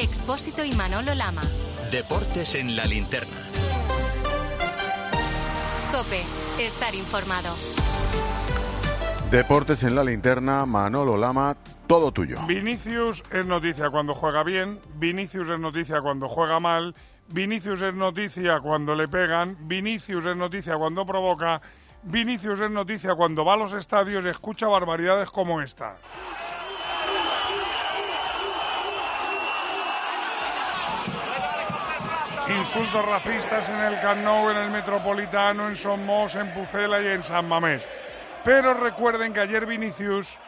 Expósito y Manolo Lama. Deportes en la linterna. Cope, estar informado. Deportes en la linterna, Manolo Lama, todo tuyo. Vinicius es noticia cuando juega bien, Vinicius es noticia cuando juega mal, Vinicius es noticia cuando le pegan, Vinicius es noticia cuando provoca, Vinicius es noticia cuando va a los estadios y escucha barbaridades como esta. Insultos racistas en el Camp Nou, en el Metropolitano, en Somos, en Pucela y en San Mamés. Pero recuerden que ayer Vinicius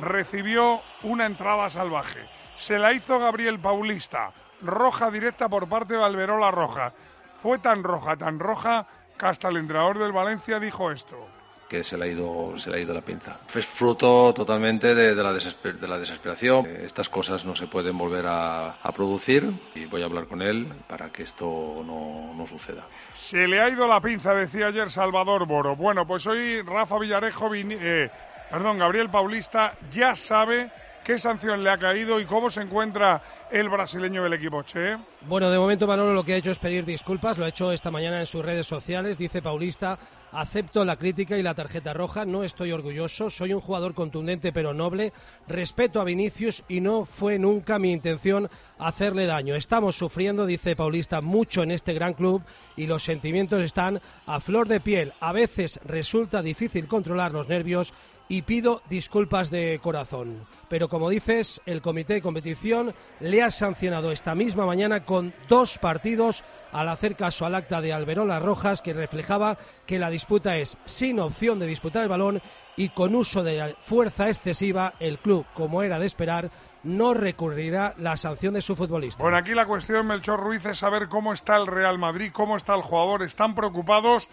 recibió una entrada salvaje. Se la hizo Gabriel Paulista, roja directa por parte de Alberola Roja. Fue tan roja, tan roja, que hasta el entrenador del Valencia dijo esto que se le ha ido, se le ha ido la pinza. Es fruto totalmente de, la, de la desesperación. Estas cosas no se pueden volver a, producir y voy a hablar con él para que esto no, no, suceda. Se le ha ido la pinza, decía ayer Salvador Boro. Bueno, pues hoy Rafa Villarejo, eh, perdón, Gabriel Paulista ya sabe qué sanción le ha caído y cómo se encuentra el brasileño del equipo Che. Bueno, de momento Manolo lo que ha hecho es pedir disculpas, lo ha hecho esta mañana en sus redes sociales, dice Paulista, Acepto la crítica y la tarjeta roja, no estoy orgulloso, soy un jugador contundente pero noble, respeto a Vinicius y no fue nunca mi intención hacerle daño. Estamos sufriendo, dice Paulista, mucho en este gran club y los sentimientos están a flor de piel. A veces resulta difícil controlar los nervios y pido disculpas de corazón. Pero como dices, el comité de competición le ha sancionado esta misma mañana con dos partidos al hacer caso al acta de Alberola Rojas que reflejaba que la disputa es sin opción de disputar el balón y con uso de fuerza excesiva, el club, como era de esperar, no recurrirá la sanción de su futbolista. Bueno, aquí la cuestión, Melchor Ruiz, es saber cómo está el Real Madrid, cómo está el jugador. ¿Están preocupados?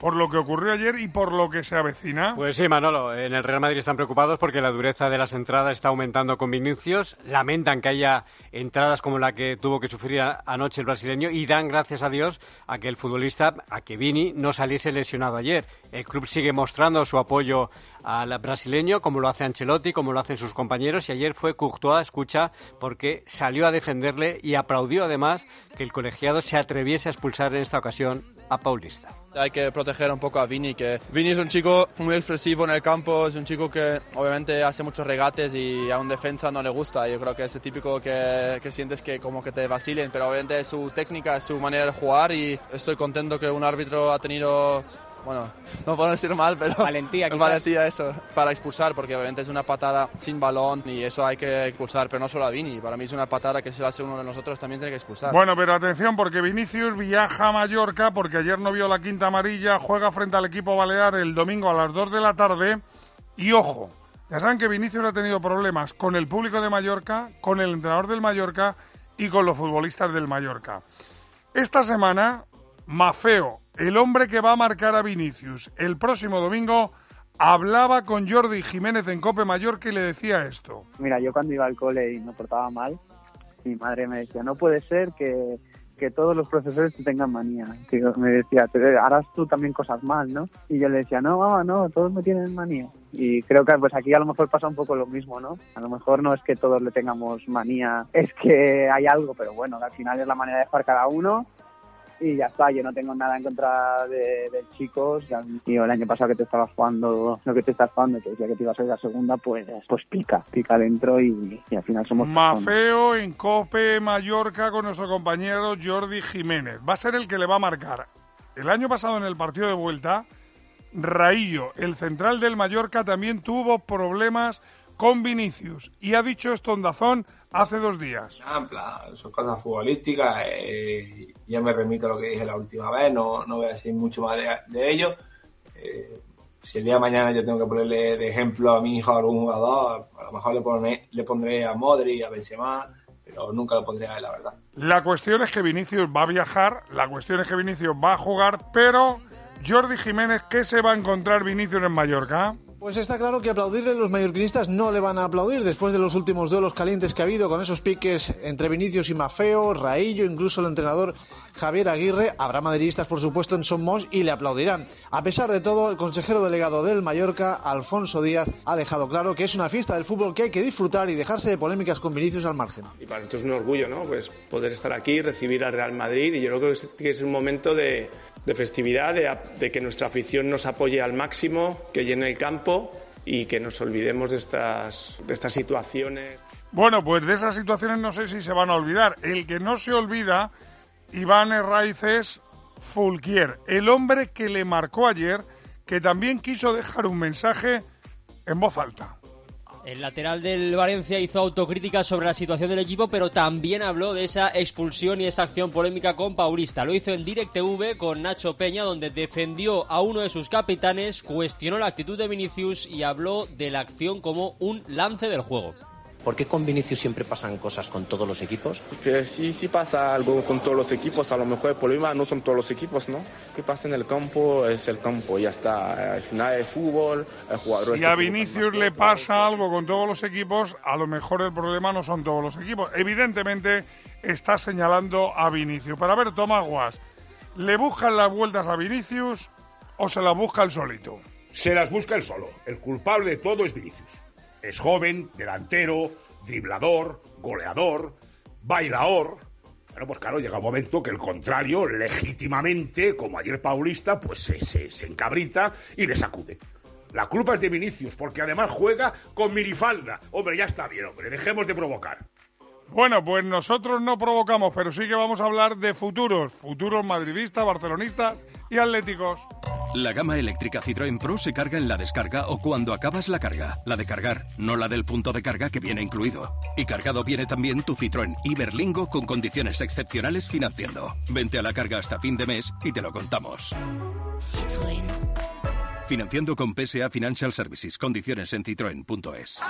Por lo que ocurrió ayer y por lo que se avecina. Pues sí, Manolo, en el Real Madrid están preocupados porque la dureza de las entradas está aumentando con Vinicius, lamentan que haya entradas como la que tuvo que sufrir anoche el brasileño y dan gracias a Dios a que el futbolista, a que Vini, no saliese lesionado ayer. El club sigue mostrando su apoyo al brasileño, como lo hace Ancelotti, como lo hacen sus compañeros, y ayer fue Courtois, escucha, porque salió a defenderle y aplaudió además que el colegiado se atreviese a expulsar en esta ocasión a Paulista. Hay que proteger un poco a Vini, que Vini es un chico muy expresivo en el campo, es un chico que obviamente hace muchos regates y a un defensa no le gusta. Yo creo que es el típico que, que sientes que como que te vacilen, pero obviamente es su técnica, es su manera de jugar y estoy contento que un árbitro ha tenido bueno, no puedo decir mal, pero valentía, valentía eso, para expulsar, porque obviamente es una patada sin balón y eso hay que expulsar, pero no solo a Vini, para mí es una patada que si lo hace uno de nosotros también tiene que expulsar. Bueno, pero atención, porque Vinicius viaja a Mallorca, porque ayer no vio la quinta amarilla, juega frente al equipo balear el domingo a las 2 de la tarde, y ojo, ya saben que Vinicius ha tenido problemas con el público de Mallorca, con el entrenador del Mallorca y con los futbolistas del Mallorca. Esta semana, Mafeo, el hombre que va a marcar a Vinicius el próximo domingo, hablaba con Jordi Jiménez en Cope Mallorca y le decía esto. Mira, yo cuando iba al cole y me portaba mal, mi madre me decía, no puede ser que, todos los profesores te tengan manía. me decía, harás tú también cosas mal, ¿no? Y yo le decía, no, mamá, no, todos me tienen manía. Y creo que pues aquí a lo mejor pasa un poco lo mismo, ¿no? A lo mejor no es que todos le tengamos manía, es que hay algo, pero bueno, al final es la manera de jugar cada uno y ya está, yo no tengo nada en contra de, de chicos. Tío, el año pasado que te estaba jugando, lo que te estás jugando, que decía que te ibas a ir la segunda, pues, pues pica, pica dentro y, y al final somos... Mafeo en Cope Mallorca con nuestro compañero Jordi Jiménez. Va a ser el que le va a marcar. El año pasado en el partido de vuelta, Raillo, el central del Mallorca, también tuvo problemas con Vinicius. Y ha dicho esto en Dazón hace dos días. en plan, son cosas futbolísticas. Eh, ya me remito a lo que dije la última vez, no, no voy a decir mucho más de, ello. Eh, si el día de mañana yo tengo que ponerle de ejemplo a mi hijo a algún jugador, a lo mejor le, pondré, le pondré a Modri, a Benzema, pero nunca lo pondré a él, la verdad. La cuestión es que Vinicius va a viajar, la cuestión es que Vinicius va a jugar, pero Jordi Jiménez, ¿qué se va a encontrar Vinicius en Mallorca? Pues está claro que aplaudirle los mallorquinistas no le van a aplaudir después de los últimos duelos calientes que ha habido con esos piques entre Vinicius y Mafeo, Raillo, incluso el entrenador Javier Aguirre. Habrá madridistas, por supuesto, en Somos y le aplaudirán. A pesar de todo, el consejero delegado del Mallorca, Alfonso Díaz, ha dejado claro que es una fiesta del fútbol que hay que disfrutar y dejarse de polémicas con Vinicius al margen. Y para nosotros es un orgullo, ¿no? Pues poder estar aquí, recibir al Real Madrid y yo creo que es un momento de, de festividad, de, que nuestra afición nos apoye al máximo, que llene el campo y que nos olvidemos de estas, de estas situaciones. Bueno, pues de esas situaciones no sé si se van a olvidar. El que no se olvida, Iván Herraiz, Fulquier, el hombre que le marcó ayer, que también quiso dejar un mensaje en voz alta. El lateral del Valencia hizo autocrítica sobre la situación del equipo, pero también habló de esa expulsión y esa acción polémica con Paulista. Lo hizo en DirecTV con Nacho Peña, donde defendió a uno de sus capitanes, cuestionó la actitud de Vinicius y habló de la acción como un lance del juego. ¿Por qué con Vinicius siempre pasan cosas con todos los equipos? Porque sí, sí pasa algo con todos los equipos. A lo mejor el problema no son todos los equipos, ¿no? ¿Qué pasa en el campo? Es el campo, ya está. Al final es fútbol, el jugador... Si a Vinicius le pasa algo con todos los equipos, a lo mejor el problema no son todos los equipos. Evidentemente está señalando a Vinicius. Para ver, Tomás Guas, ¿le buscan las vueltas a Vinicius o se las busca el solito? Se las busca el solo. El culpable de todo es Vinicius. Es joven, delantero, driblador, goleador, bailador. Bueno, pues claro, llega un momento que el contrario, legítimamente, como ayer Paulista, pues se, se, se encabrita y le sacude. La culpa es de Vinicius, porque además juega con minifalda. Hombre, ya está bien, hombre, dejemos de provocar. Bueno, pues nosotros no provocamos, pero sí que vamos a hablar de futuros, futuros madridistas, barcelonistas y atléticos. La gama eléctrica Citroën Pro se carga en la descarga o cuando acabas la carga. La de cargar, no la del punto de carga que viene incluido. Y cargado viene también tu Citroën Iberlingo con condiciones excepcionales financiando. Vente a la carga hasta fin de mes y te lo contamos. Citroën. Financiando con PSA Financial Services. Condiciones en citroen.es.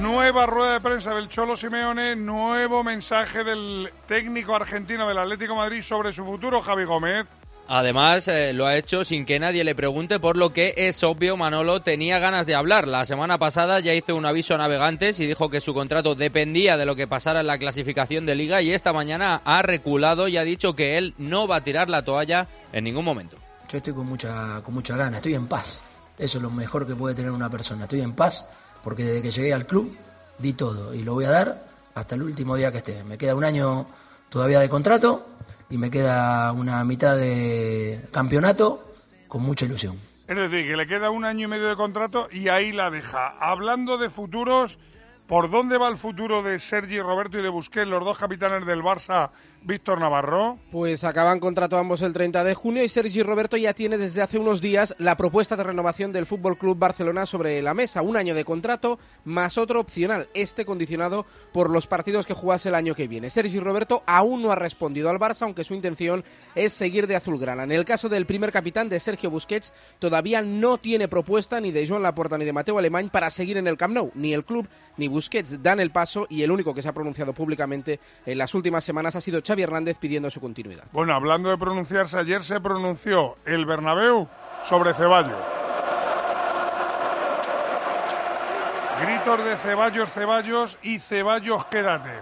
Nueva rueda de prensa del Cholo Simeone, nuevo mensaje del técnico argentino del Atlético de Madrid sobre su futuro, Javi Gómez. Además, eh, lo ha hecho sin que nadie le pregunte, por lo que es obvio, Manolo tenía ganas de hablar. La semana pasada ya hizo un aviso a navegantes y dijo que su contrato dependía de lo que pasara en la clasificación de liga y esta mañana ha reculado y ha dicho que él no va a tirar la toalla en ningún momento. Yo estoy con mucha, con mucha gana, estoy en paz. Eso es lo mejor que puede tener una persona. Estoy en paz porque desde que llegué al club di todo y lo voy a dar hasta el último día que esté. Me queda un año todavía de contrato y me queda una mitad de campeonato con mucha ilusión. Es decir, que le queda un año y medio de contrato y ahí la deja. Hablando de futuros, ¿por dónde va el futuro de Sergi Roberto y de Busquets, los dos capitanes del Barça? Víctor Navarro. Pues acaban contrato ambos el 30 de junio y Sergi Roberto ya tiene desde hace unos días la propuesta de renovación del Fútbol Club Barcelona sobre la mesa. Un año de contrato más otro opcional, este condicionado por los partidos que jugase el año que viene. Sergi Roberto aún no ha respondido al Barça, aunque su intención es seguir de azulgrana. En el caso del primer capitán de Sergio Busquets, todavía no tiene propuesta ni de Joan Laporta ni de Mateo Alemán para seguir en el Camp Nou. Ni el club ni Busquets dan el paso y el único que se ha pronunciado públicamente en las últimas semanas ha sido Hernández pidiendo su continuidad. Bueno, hablando de pronunciarse, ayer se pronunció el Bernabéu sobre Ceballos. Gritos de Ceballos, Ceballos y Ceballos, quédate.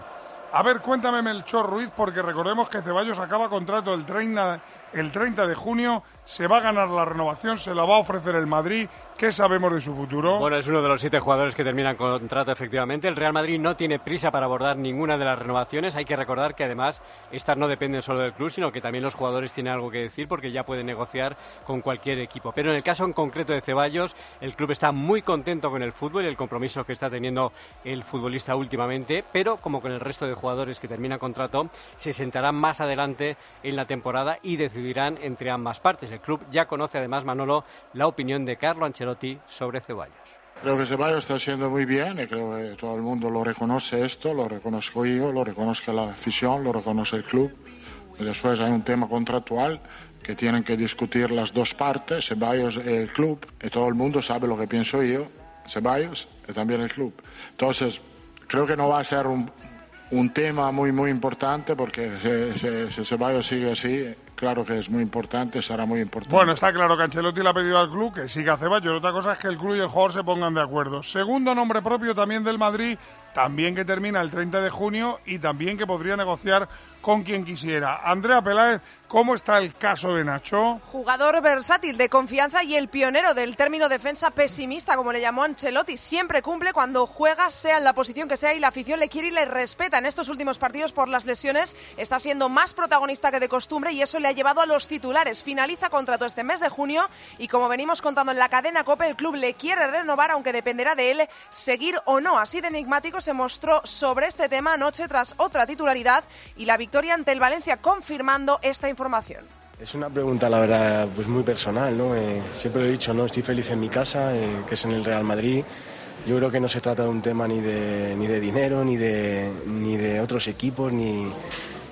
A ver, cuéntame Melchor Ruiz, porque recordemos que Ceballos acaba contrato el 30, el 30 de junio, se va a ganar la renovación, se la va a ofrecer el Madrid. ¿Qué sabemos de su futuro? Bueno, es uno de los siete jugadores que terminan contrato efectivamente. El Real Madrid no tiene prisa para abordar ninguna de las renovaciones. Hay que recordar que además estas no dependen solo del club, sino que también los jugadores tienen algo que decir porque ya pueden negociar con cualquier equipo. Pero en el caso en concreto de Ceballos, el club está muy contento con el fútbol y el compromiso que está teniendo el futbolista últimamente, pero como con el resto de jugadores que terminan contrato, se sentarán más adelante en la temporada y decidirán entre ambas partes. Club ya conoce además, Manolo, la opinión de Carlo Ancelotti sobre Ceballos. Creo que Ceballos está haciendo muy bien y creo que todo el mundo lo reconoce esto, lo reconozco yo, lo reconozco la afición, lo reconoce el club. Y después hay un tema contractual que tienen que discutir las dos partes, Ceballos y el club, y todo el mundo sabe lo que pienso yo, Ceballos y también el club. Entonces, creo que no va a ser un, tema muy, muy importante porque si Ceballos sigue así, claro que es muy importante, será muy importante. Bueno, está claro que Ancelotti le ha pedido al club que siga Ceballos. Otra cosa es que el club y el jugador se pongan de acuerdo. Segundo nombre propio también del Madrid, también que termina el 30 de junio y también que podría negociar con quien quisiera. Andrea Peláez, ¿cómo está el caso de Nacho? Jugador versátil, de confianza y el pionero del término defensa pesimista, como le llamó Ancelotti. Siempre cumple cuando juega, sea en la posición que sea, y la afición le quiere y le respeta. En estos últimos partidos, por las lesiones, está siendo más protagonista que de costumbre y eso le ha llevado a los titulares. Finaliza contrato este mes de junio y, como venimos contando en la cadena COPE, el club le quiere renovar, aunque dependerá de él seguir o no. Así de enigmático se mostró sobre este tema anoche tras otra titularidad y la victoria victoria ante el Valencia, confirmando esta información. Es una pregunta, la verdad, pues muy personal, ¿no? Eh, siempre lo he dicho, ¿no? Estoy feliz en mi casa, eh, que es en el Real Madrid. Yo creo que no se trata de un tema ni de, ni de dinero, ni de, ni de otros equipos, ni...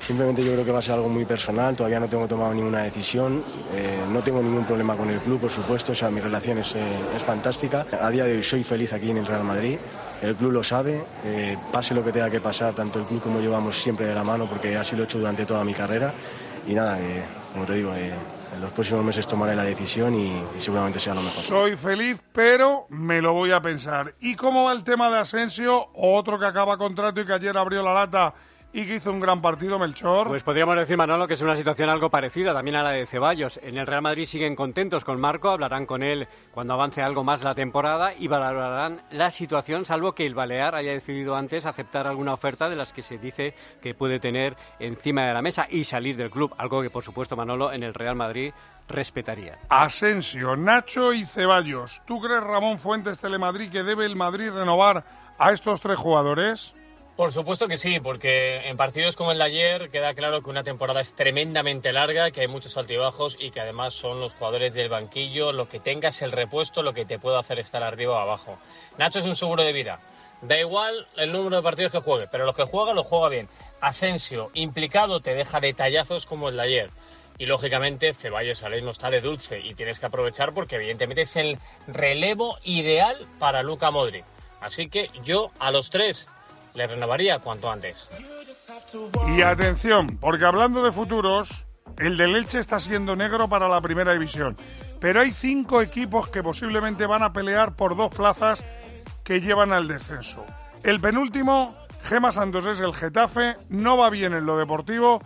Simplemente yo creo que va a ser algo muy personal, todavía no tengo tomado ninguna decisión, eh, no tengo ningún problema con el club, por supuesto, o sea, mi relación es, es fantástica. A día de hoy soy feliz aquí en el Real Madrid, el club lo sabe, eh, pase lo que tenga que pasar, tanto el club como yo vamos siempre de la mano, porque así lo he hecho durante toda mi carrera. Y nada, como te digo, eh, en los próximos meses tomaré la decisión y, y, seguramente sea lo mejor. Soy feliz, pero me lo voy a pensar. ¿Y cómo va el tema de Asensio? Otro que acaba contrato y que ayer abrió la lata y que hizo un gran partido, Melchor. Pues podríamos decir, Manolo, que es una situación algo parecida también a la de Ceballos. En el Real Madrid siguen contentos con Marco, hablarán con él cuando avance algo más la temporada y valorarán la situación, salvo que el Balear haya decidido antes aceptar alguna oferta de las que se dice que puede tener encima de la mesa y salir del club, algo que por supuesto Manolo en el Real Madrid respetaría. Asensio, Nacho y Ceballos. ¿Tú crees, Ramón Fuentes Telemadrid, que debe el Madrid renovar a estos tres jugadores? Por supuesto que sí, porque en partidos como el de ayer queda claro que una temporada es tremendamente larga, que hay muchos altibajos y que además son los jugadores del banquillo, lo que tengas el repuesto, lo que te puede hacer estar arriba o abajo. Nacho es un seguro de vida. Da igual el número de partidos que juegue, pero los que juega lo juega bien. Asensio, implicado, te deja detallazos como el de ayer. Y lógicamente Ceballos ahora mismo está de dulce y tienes que aprovechar porque evidentemente es el relevo ideal para Luca Modric. Así que yo a los tres le renovaría cuanto antes. Y atención, porque hablando de futuros, el del Elche está siendo negro para la primera división. Pero hay cinco equipos que posiblemente van a pelear por dos plazas que llevan al descenso. El penúltimo, Gema Santos, es el Getafe, no va bien en lo deportivo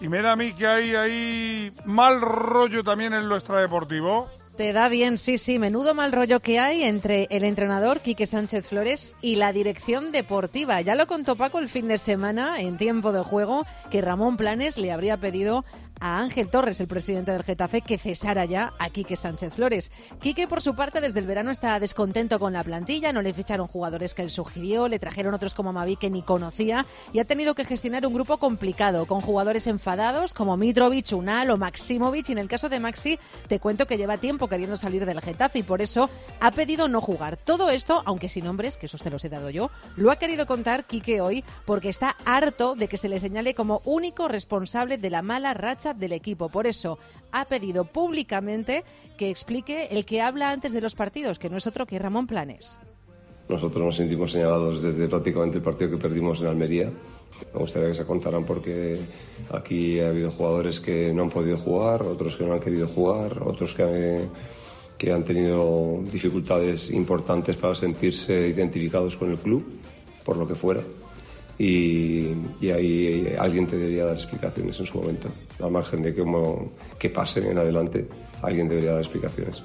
y me da a mí que hay ahí mal rollo también en lo extradeportivo. Te da bien, sí, sí. Menudo mal rollo que hay entre el entrenador Quique Sánchez Flores y la dirección deportiva. Ya lo contó Paco el fin de semana, en tiempo de juego, que Ramón Planes le habría pedido a Ángel Torres, el presidente del Getafe, que cesara ya a Quique Sánchez Flores. Quique, por su parte, desde el verano está descontento con la plantilla, no le ficharon jugadores que él sugirió, le trajeron otros como Mavi que ni conocía y ha tenido que gestionar un grupo complicado, con jugadores enfadados como Mitrovic, Unal o Maximovic. Y en el caso de Maxi, te cuento que lleva tiempo queriendo salir del Getafe y por eso ha pedido no jugar. Todo esto, aunque sin nombres, que esos te los he dado yo, lo ha querido contar Quique hoy porque está harto de que se le señale como único responsable de la mala racha del equipo. Por eso ha pedido públicamente que explique el que habla antes de los partidos, que no es otro que Ramón Planes. Nosotros nos sentimos señalados desde prácticamente el partido que perdimos en Almería. Me gustaría que se contaran porque aquí ha habido jugadores que no han podido jugar, otros que no han querido jugar, otros que, que han tenido dificultades importantes para sentirse identificados con el club, por lo que fuera y, ahí alguien te debería dar explicaciones en su momento. Al margen de como, que pase en adelante, alguien debería dar explicaciones.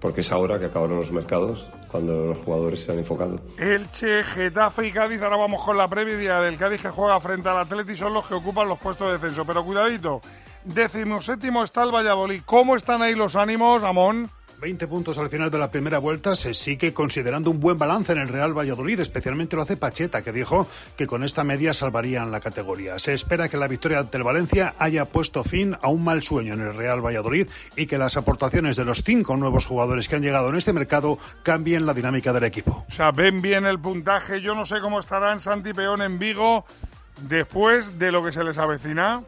Porque es ahora que acabaron los mercados, cuando los jugadores se han enfocado. Elche, Getafe y Cádiz, ahora vamos con la previa del Cádiz que juega frente al Atleti, son los que ocupan los puestos de descenso. Pero cuidadito, décimo séptimo está el Valladolid. ¿Cómo están ahí los ánimos, Amón? 20 puntos al final de la primera vuelta se sigue considerando un buen balance en el Real Valladolid, especialmente lo hace Pacheta, que dijo que con esta media salvarían la categoría. Se espera que la victoria ante el Valencia haya puesto fin a un mal sueño en el Real Valladolid y que las aportaciones de los cinco nuevos jugadores que han llegado en este mercado cambien la dinámica del equipo. O sea, ven bien el puntaje. Yo no sé cómo estarán Santi en Vigo después de lo que se les avecina.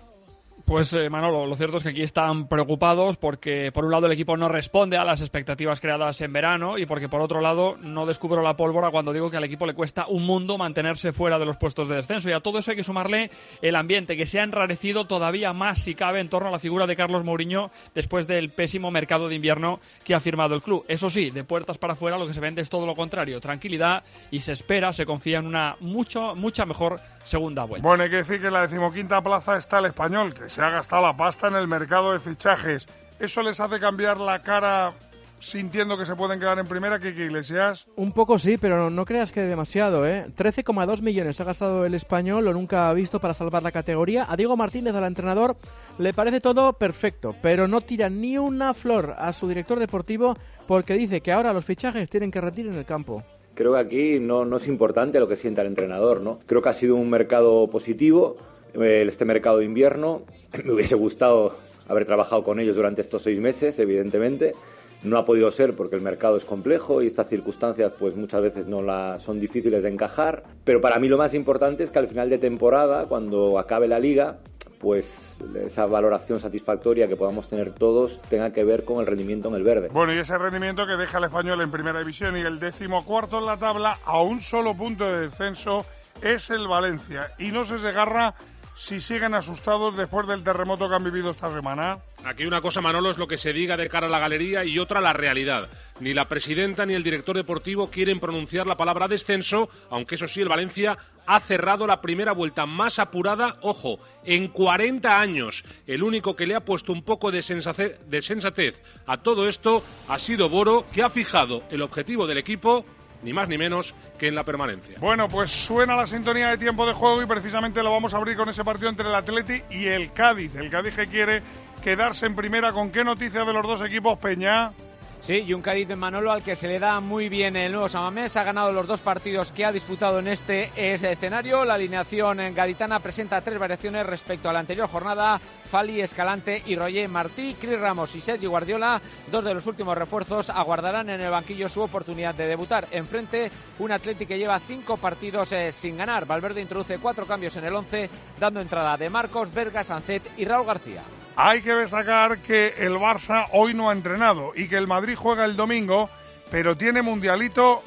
Pues eh, Manolo, lo cierto es que aquí están preocupados porque por un lado el equipo no responde a las expectativas creadas en verano y porque por otro lado no descubro la pólvora cuando digo que al equipo le cuesta un mundo mantenerse fuera de los puestos de descenso y a todo eso hay que sumarle el ambiente que se ha enrarecido todavía más si cabe en torno a la figura de Carlos Mourinho después del pésimo mercado de invierno que ha firmado el club. Eso sí, de puertas para afuera lo que se vende es todo lo contrario, tranquilidad y se espera, se confía en una mucho, mucha mejor segunda vuelta. Bueno, hay que decir que en la decimoquinta plaza está el español, que se ha gastado la pasta en el mercado de fichajes. ¿Eso les hace cambiar la cara sintiendo que se pueden quedar en primera, que Iglesias? Un poco sí, pero no, creas que demasiado, ¿eh? 13,2 millones ha gastado el español, lo nunca ha visto para salvar la categoría. A Diego Martínez, al entrenador, le parece todo perfecto, pero no tira ni una flor a su director deportivo porque dice que ahora los fichajes tienen que retirar en el campo. Creo que aquí no, no es importante lo que sienta el entrenador, ¿no? Creo que ha sido un mercado positivo, eh, este mercado de invierno. Me hubiese gustado haber trabajado con ellos durante estos seis meses, evidentemente. No ha podido ser porque el mercado es complejo y estas circunstancias pues muchas veces no la, son difíciles de encajar. Pero para mí lo más importante es que al final de temporada, cuando acabe la liga, pues esa valoración satisfactoria que podamos tener todos tenga que ver con el rendimiento en el verde. Bueno, y ese rendimiento que deja al español en primera división y el decimocuarto en la tabla a un solo punto de descenso es el Valencia. Y no se desgarra si siguen asustados después del terremoto que han vivido esta semana? Aquí una cosa, Manolo, es lo que se diga de cara a la galería y otra la realidad. Ni la presidenta ni el director deportivo quieren pronunciar la palabra descenso, aunque eso sí, el Valencia ha cerrado la primera vuelta más apurada, ojo, en 40 años. El único que le ha puesto un poco de sensatez, de sensatez a todo esto ha sido Boro, que ha fijado el objetivo del equipo ni más ni menos que en la permanencia. Bueno, pues suena la sintonía de tiempo de juego y precisamente lo vamos a abrir con ese partido entre el Atleti y el Cádiz. El Cádiz que quiere quedarse en primera. ¿Con qué noticias de los dos equipos, Peña? Sí, y un Cádiz de Manolo al que se le da muy bien el nuevo Samamés. Ha ganado los dos partidos que ha disputado en este escenario. La alineación gaditana presenta tres variaciones respecto a la anterior jornada. Fali, Escalante y Roger Martí. Cris Ramos y Sergio Guardiola, dos de los últimos refuerzos, aguardarán en el banquillo su oportunidad de debutar. Enfrente, un Atlético que lleva cinco partidos eh, sin ganar. Valverde introduce cuatro cambios en el once, dando entrada de Marcos, Verga, Sancet y Raúl García. Hay que destacar que el Barça hoy no ha entrenado y que el Madrid juega el domingo, pero tiene mundialito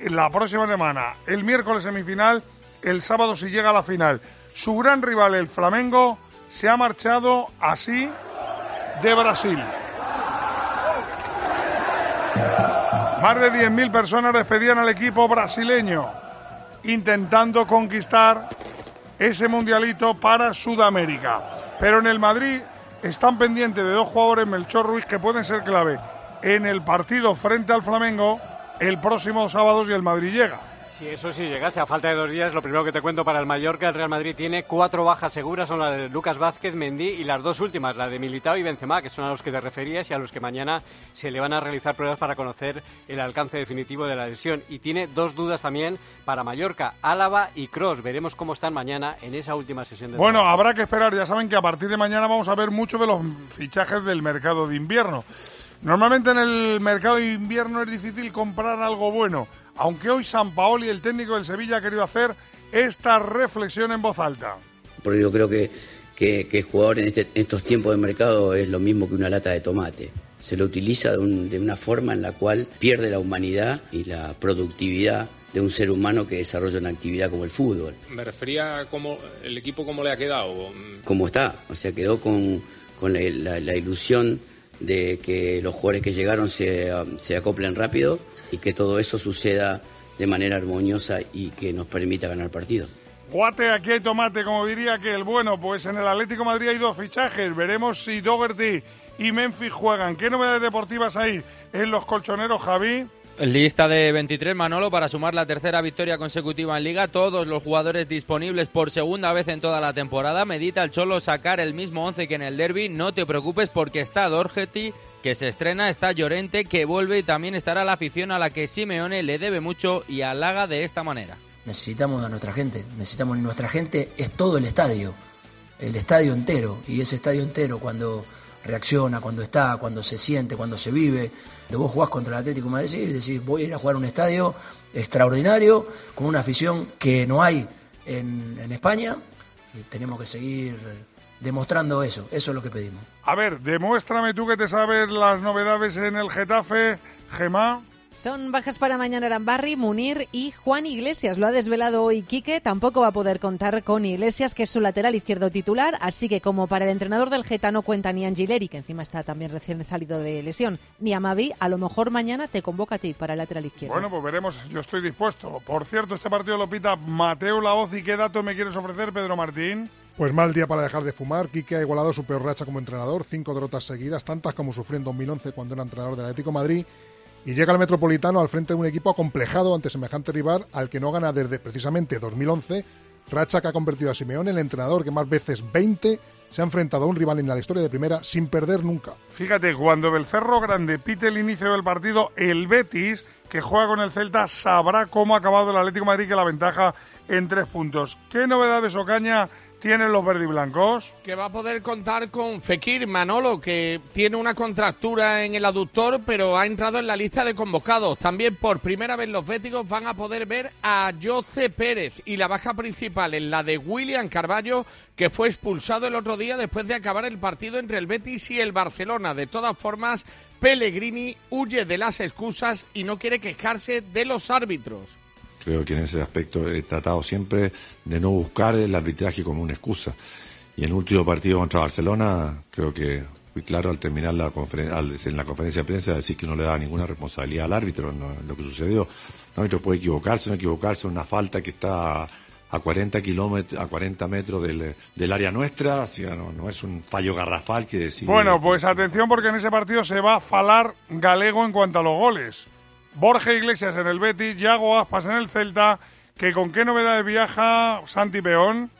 la próxima semana. El miércoles semifinal, el sábado si llega a la final. Su gran rival, el Flamengo, se ha marchado así de Brasil. Más de 10.000 personas despedían al equipo brasileño, intentando conquistar ese mundialito para Sudamérica. Pero en el Madrid están pendientes de dos jugadores, Melchor Ruiz, que pueden ser clave en el partido frente al Flamengo el próximo sábado si el Madrid llega. Si eso sí llegase a falta de dos días, lo primero que te cuento para el Mallorca, el Real Madrid tiene cuatro bajas seguras, son las de Lucas Vázquez, Mendy y las dos últimas, la de Militao y Benzema, que son a los que te referías y a los que mañana se le van a realizar pruebas para conocer el alcance definitivo de la lesión. Y tiene dos dudas también para Mallorca, Álava y Cross. Veremos cómo están mañana en esa última sesión de Bueno, habrá que esperar, ya saben que a partir de mañana vamos a ver mucho de los fichajes del mercado de invierno. Normalmente en el mercado de invierno es difícil comprar algo bueno aunque hoy San Paoli, el técnico del Sevilla, ha querido hacer esta reflexión en voz alta. Porque yo creo que, que, que jugador en, este, estos tiempos de mercado es lo mismo que una lata de tomate. Se lo utiliza de, una forma en la cual pierde la humanidad y la productividad de un ser humano que desarrolla una actividad como el fútbol. Me refería a cómo el equipo cómo le ha quedado. Como está, o sea, quedó con, con la, la, ilusión de que los jugadores que llegaron se, se acoplen rápido y que todo eso suceda de manera armoniosa y que nos permita ganar partido. Guate, aquí hay tomate, como diría que el bueno, pues en el Atlético Madrid hay dos fichajes. Veremos si Dougherty y Memphis juegan. ¿Qué novedades deportivas hay en los colchoneros, Javi? Lista de 23, Manolo, para sumar la tercera victoria consecutiva en Liga. Todos los jugadores disponibles por segunda vez en toda la temporada. Medita el Cholo sacar el mismo 11 que en el derby. No te preocupes porque está Dorgeti, que se estrena, está Llorente, que vuelve y también estará la afición a la que Simeone le debe mucho y halaga de esta manera. Necesitamos a nuestra gente. Necesitamos nuestra gente. Es todo el estadio. El estadio entero. Y ese estadio entero cuando reacciona, cuando está, cuando se siente, cuando se vive. De vos jugás contra el Atlético de Madrid y decís, voy a ir a jugar a un estadio extraordinario, con una afición que no hay en, España, y tenemos que seguir demostrando eso. Eso es lo que pedimos. A ver, demuéstrame tú que te sabes las novedades en el Getafe, Gemá. Son bajas para mañana Arambarri, Munir y Juan Iglesias. Lo ha desvelado hoy Quique. Tampoco va a poder contar con Iglesias, que es su lateral izquierdo titular. Así que como para el entrenador del Geta no cuenta ni Angileri, que encima está también recién salido de lesión, ni Amavi, a lo mejor mañana te convoca a ti para el lateral izquierdo. Bueno, pues veremos. Yo estoy dispuesto. Por cierto, este partido lo pita Mateo Laoz. ¿Y qué dato me quieres ofrecer, Pedro Martín? Pues mal día para dejar de fumar. Quique ha igualado su peor racha como entrenador, cinco derrotas seguidas, tantas como sufrió en 2011 cuando era entrenador del Atlético de Madrid. Y llega el Metropolitano al frente de un equipo acomplejado ante semejante rival al que no gana desde precisamente 2011, racha que ha convertido a Simeone en el entrenador que más veces 20 se ha enfrentado a un rival en la historia de primera sin perder nunca. Fíjate, cuando Belcerro Grande pite el inicio del partido, el Betis, que juega con el Celta, sabrá cómo ha acabado el Atlético Madrid que la ventaja en tres puntos. ¿Qué novedades Ocaña tienen los verdiblancos? Que va a poder contar con Fekir Manolo, que tiene una contractura en el aductor, pero ha entrado en la lista de convocados. También por primera vez los béticos van a poder ver a Jose Pérez y la baja principal en la de William Carballo, que fue expulsado el otro día después de acabar el partido entre el Betis y el Barcelona. De todas formas, Pellegrini huye de las excusas y no quiere quejarse de los árbitros. Creo que en ese aspecto he tratado siempre de no buscar el arbitraje como una excusa. Y en el último partido contra Barcelona, creo que fui claro al terminar la en la conferencia de prensa decir que no le daba ninguna responsabilidad al árbitro en lo que sucedió. El árbitro puede equivocarse, no equivocarse, una falta que está a 40 kilómetros, a 40 metros del, del área nuestra, o sea, no, no, es un fallo garrafal que decir. Bueno, pues atención porque en ese partido se va a falar galego en cuanto a los goles. Borja Iglesias en el Betis, Yago Aspas en el Celta, que con qué novedades viaja Santi Peón.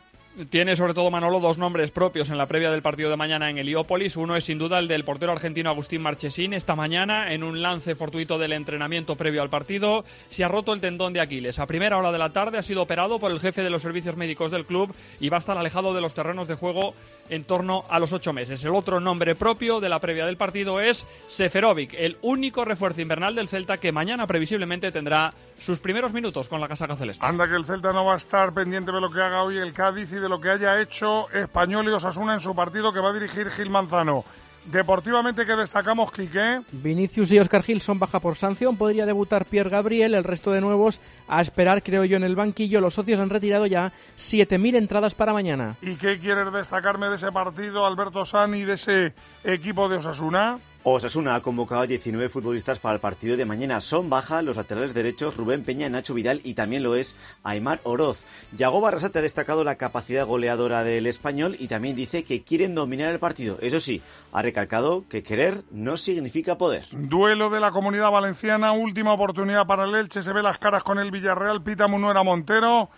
Tiene sobre todo Manolo dos nombres propios en la previa del partido de mañana en Heliópolis. Uno es sin duda el del portero argentino Agustín Marchesín. Esta mañana, en un lance fortuito del entrenamiento previo al partido, se ha roto el tendón de Aquiles. A primera hora de la tarde ha sido operado por el jefe de los servicios médicos del club y va a estar alejado de los terrenos de juego en torno a los ocho meses. El otro nombre propio de la previa del partido es Seferovic, el único refuerzo invernal del Celta que mañana previsiblemente tendrá sus primeros minutos con la casaca celeste. Anda que el Celta no va a estar pendiente de lo que haga hoy el Cádiz y de lo que haya hecho Español y Osasuna en su partido que va a dirigir Gil Manzano. Deportivamente, ¿qué destacamos, Quique? Vinicius y Oscar Gil son baja por sanción. Podría debutar Pierre Gabriel. El resto de nuevos a esperar, creo yo, en el banquillo. Los socios han retirado ya 7.000 entradas para mañana. ¿Y qué quieres destacarme de ese partido, Alberto Sani, de ese equipo de Osasuna? Osasuna ha convocado a 19 futbolistas para el partido de mañana. Son baja los laterales derechos Rubén Peña, Nacho Vidal y también lo es Aymar Oroz. Yago Barrasate ha destacado la capacidad goleadora del español y también dice que quieren dominar el partido. Eso sí, ha recalcado que querer no significa poder. Duelo de la comunidad valenciana, última oportunidad para el Elche. Se ve las caras con el Villarreal, Pita Munuera Montero.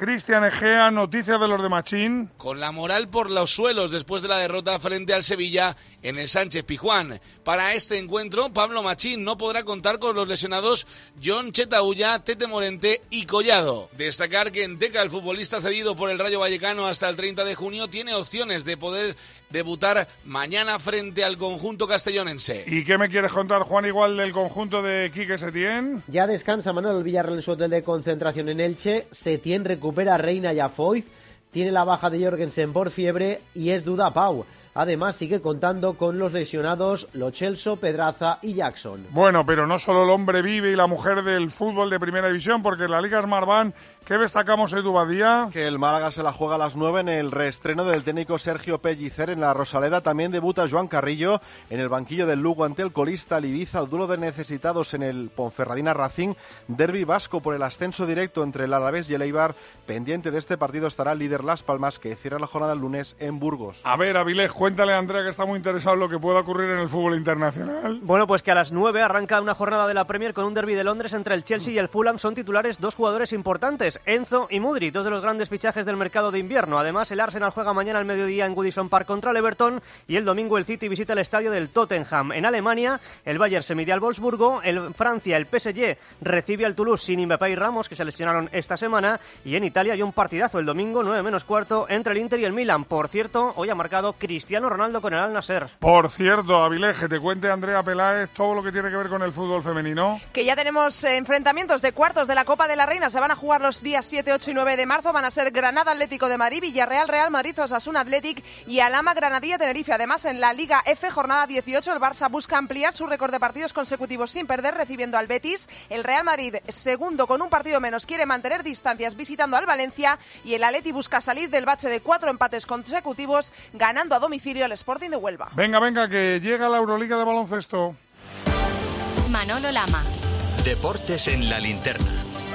Cristian Egea, noticias de los de Machín. Con la moral por los suelos después de la derrota frente al Sevilla en el Sánchez Pijuán. Para este encuentro, Pablo Machín no podrá contar con los lesionados John Chetaulla, Tete Morente y Collado. Destacar que en Teca, el futbolista cedido por el Rayo Vallecano hasta el 30 de junio, tiene opciones de poder debutar mañana frente al conjunto castellonense. ¿Y qué me quieres contar, Juan, igual del conjunto de Quique Setién? Ya descansa Manuel Villarreal en su hotel de concentración en Elche. Setién recupera a Reina y a Foyz. Tiene la baja de Jorgensen por fiebre y es duda Pau. Además, sigue contando con los lesionados Lo Celso, Pedraza y Jackson. Bueno, pero no solo el hombre vive y la mujer del fútbol de primera división, porque en la Liga Smartbank, ¿qué destacamos, Edu Badía? Que el Málaga se la juega a las 9 en el reestreno del técnico Sergio Pellicer en la Rosaleda. También debuta Joan Carrillo en el banquillo del Lugo ante el colista Ibiza, duelo de necesitados en el Ponferradina Racing, derby vasco por el ascenso directo entre el Alavés y el Eibar. Pendiente de este partido estará el líder Las Palmas, que cierra la jornada el lunes en Burgos. A ver, Avilés, cuéntale a Andrea que está muy interesado en lo que pueda ocurrir en el fútbol internacional. Bueno, pues que a las 9 arranca una jornada de la Premier con un derby de Londres entre el Chelsea y el Fulham. Son titulares dos jugadores importantes, Enzo y Mudri, dos de los grandes fichajes del mercado de invierno. Además, el Arsenal juega mañana al mediodía en Goodison Park contra el Everton y el domingo el City visita el estadio del Tottenham. En Alemania, el Bayern se mide al Wolfsburgo, en Francia el PSG recibe al Toulouse sin Mbappé y Ramos, que se lesionaron esta semana, y en Italia hay un partidazo el domingo, 9 menos cuarto, entre el Inter y el Milan. Por cierto, hoy ha marcado Cristiano Ronaldo con el Al Nasser. Por cierto, Avilés, que te cuente Andrea Peláez todo lo que tiene que ver con el fútbol femenino. Que ya tenemos eh, enfrentamientos de cuartos de la Copa de la Reina. Se van a jugar los días 7, 8 y 9 de marzo. Van a ser Granada Atlético de Madrid, Villarreal Real Madrid, Osasuna Athletic y Alama Granadilla Tenerife. Además, en la Liga F, jornada 18, el Barça busca ampliar su récord de partidos consecutivos sin perder, recibiendo al Betis. El Real Madrid, segundo con un partido menos, quiere mantener distancias visitando al Valencia. Y el Atleti busca salir del bache de cuatro empates consecutivos, ganando a domicilio al Sporting de Huelva. Venga, venga, que llega la Euroliga de baloncesto. Manolo Lama. Deportes en la linterna.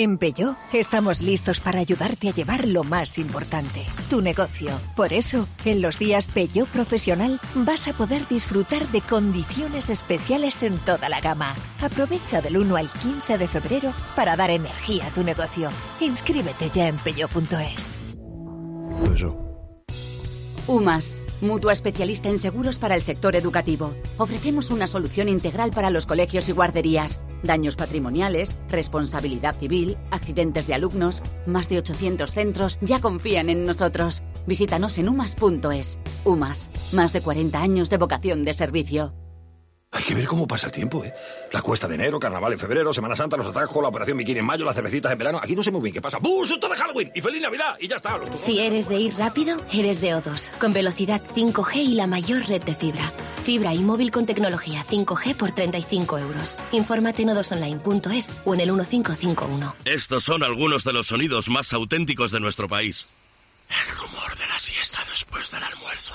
En Peugeot estamos listos para ayudarte a llevar lo más importante, tu negocio. Por eso, en los días Peugeot Profesional vas a poder disfrutar de condiciones especiales en toda la gama. Aprovecha del 1 al 15 de febrero para dar energía a tu negocio. Inscríbete ya en peugeot.es. UMAS, mutua especialista en seguros para el sector educativo. Ofrecemos una solución integral para los colegios y guarderías. Daños patrimoniales, responsabilidad civil, accidentes de alumnos. Más de 800 centros ya confían en nosotros. Visítanos en umas.es. UMAS, más de 40 años de vocación de servicio. Hay que ver cómo pasa el tiempo, ¿eh? La cuesta de enero, carnaval en febrero, Semana Santa, los atajos, la operación bikini en mayo, las cervecitas en verano. Aquí no sé muy bien qué pasa. ¡Bú! ¡Susto de Halloween! ¡Y feliz Navidad! Y ya está. los- Si eres de ir rápido, eres de O2, con velocidad 5G y la mayor red de fibra. Fibra y móvil con tecnología 5G por 35 euros. Infórmate en odosonline.es o en el 1551. Estos son algunos de los sonidos más auténticos de nuestro país. El rumor de la siesta después del almuerzo.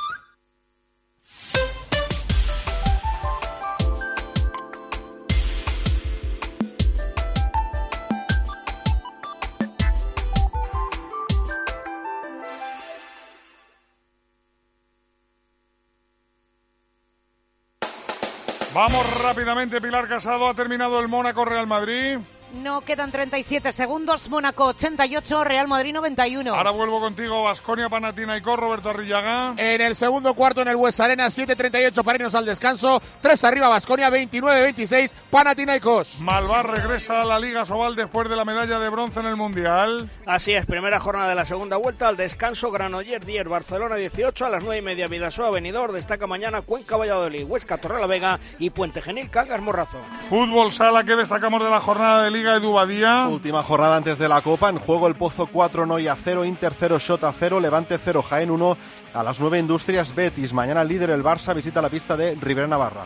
Vamos rápidamente, Pilar Casado. Ha terminado el Mónaco Real Madrid. No quedan 37 segundos. Mónaco 88, Real Madrid 91. Ahora vuelvo contigo, Vasconia Panathinaikos, Roberto Arrillaga. En el segundo cuarto en el West Arena, 7.38 para irnos al descanso. 3 arriba Basconia, 29-26 Panathinaikos. Malvar regresa a la Liga Sobal después de la medalla de bronce en el Mundial. Así es, primera jornada de la segunda vuelta al descanso. Granoller 10, Barcelona 18, a las 9 y media Vidasoa, Benidorm. Destaca mañana Cuenca, Valladolid, Huesca, Torrelavega y Puente Genil, Calgas, Morrazo. Fútbol sala, ¿qué destacamos de la jornada de Liga Edu Badía? Última jornada antes de la Copa. En juego el Pozo 4, Noia 0, Inter 0, Shota 0, Levante 0, Jaén 1. A las 9 Industrias Betis. Mañana el líder el Barça visita la pista de Rivera Navarra.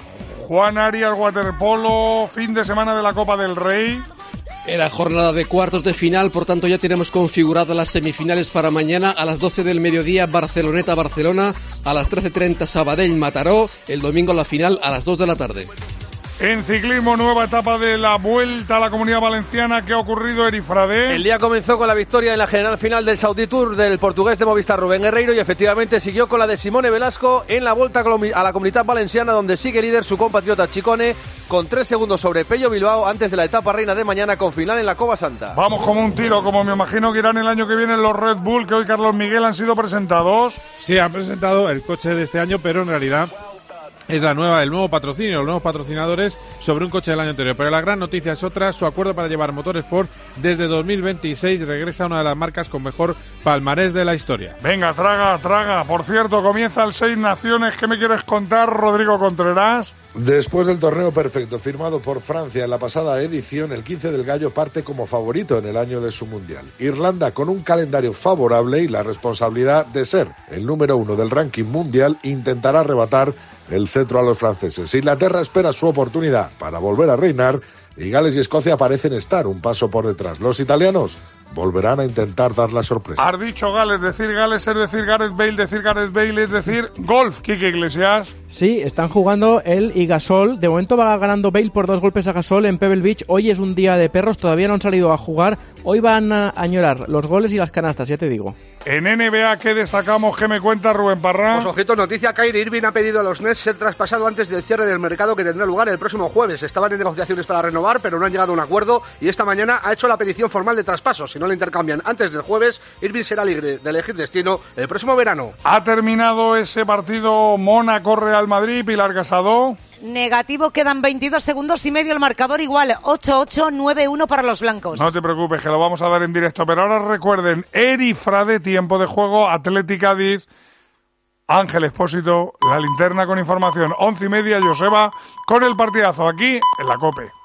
Juan Arias, waterpolo, fin de semana de la Copa del Rey. Era jornada de cuartos de final, por tanto ya tenemos configuradas las semifinales para mañana a las 12 del mediodía Barceloneta-Barcelona, a las 13.30 Sabadell-Mataró, el domingo la final a las 2 de la tarde. En ciclismo, nueva etapa de la Vuelta a la Comunidad Valenciana. ¿Qué ha ocurrido, Erifrade? El día comenzó con la victoria en la general final del Saudi Tour del portugués de Movistar Rubén Guerreiro y efectivamente siguió con la de Simone Velasco en la vuelta a la comunidad valenciana donde sigue líder su compatriota Chicone con tres segundos sobre Pello Bilbao antes de la etapa reina de mañana con final en la Cova Santa. Vamos como un tiro, como me imagino que irán el año que viene los Red Bull, que hoy Carlos Miguel han sido presentados. Sí, han presentado el coche de este año, pero en realidad es la nueva, el nuevo patrocinio, los nuevos patrocinadores sobre un coche del año anterior. Pero la gran noticia es otra, su acuerdo para llevar motores Ford desde 2026 regresa a una de las marcas con mejor palmarés de la historia. Venga, traga, traga. Por cierto, comienza el Seis Naciones. ¿Qué me quieres contar, Rodrigo Contreras? Después del torneo perfecto firmado por Francia en la pasada edición, el 15 del Gallo parte como favorito en el año de su Mundial. Irlanda, con un calendario favorable y la responsabilidad de ser el número uno del ranking mundial, intentará arrebatar el cetro a los franceses. Inglaterra espera su oportunidad para volver a reinar y Gales y Escocia parecen estar un paso por detrás. Los italianos volverán a intentar dar la sorpresa. Has dicho Gales, decir Gales es decir Gareth Bale, decir Gareth Bale es decir golf, Kike Iglesias. Sí, están jugando él y Gasol. De momento va ganando Bale por dos golpes a Gasol en Pebble Beach. Hoy es un día de perros, todavía no han salido a jugar. Hoy van a añorar los goles y las canastas, ya te digo. En NBA, ¿qué destacamos? ¿Qué me cuenta Rubén Parra? Pues ojito, noticia, Kyrie Irving ha pedido a los Nets ser traspasado antes del cierre del mercado que tendrá lugar el próximo jueves. Estaban en negociaciones para renovar, pero no han llegado a un acuerdo y esta mañana ha hecho la petición formal de traspaso. Si no le intercambian antes del jueves, Irving será libre de elegir destino el próximo verano. Ha terminado ese partido Mónaco-Real Madrid, Pilar Casado. Negativo, quedan 22 segundos y medio el marcador igual, 8-8, 9-1 para los blancos. No te preocupes, que lo vamos a dar en directo. Pero ahora recuerden, Erifrade, tiempo de juego, Atlética Cádiz, Ángel Expósito, la linterna con información, once y media, Joseba, con el partidazo aquí en la COPE.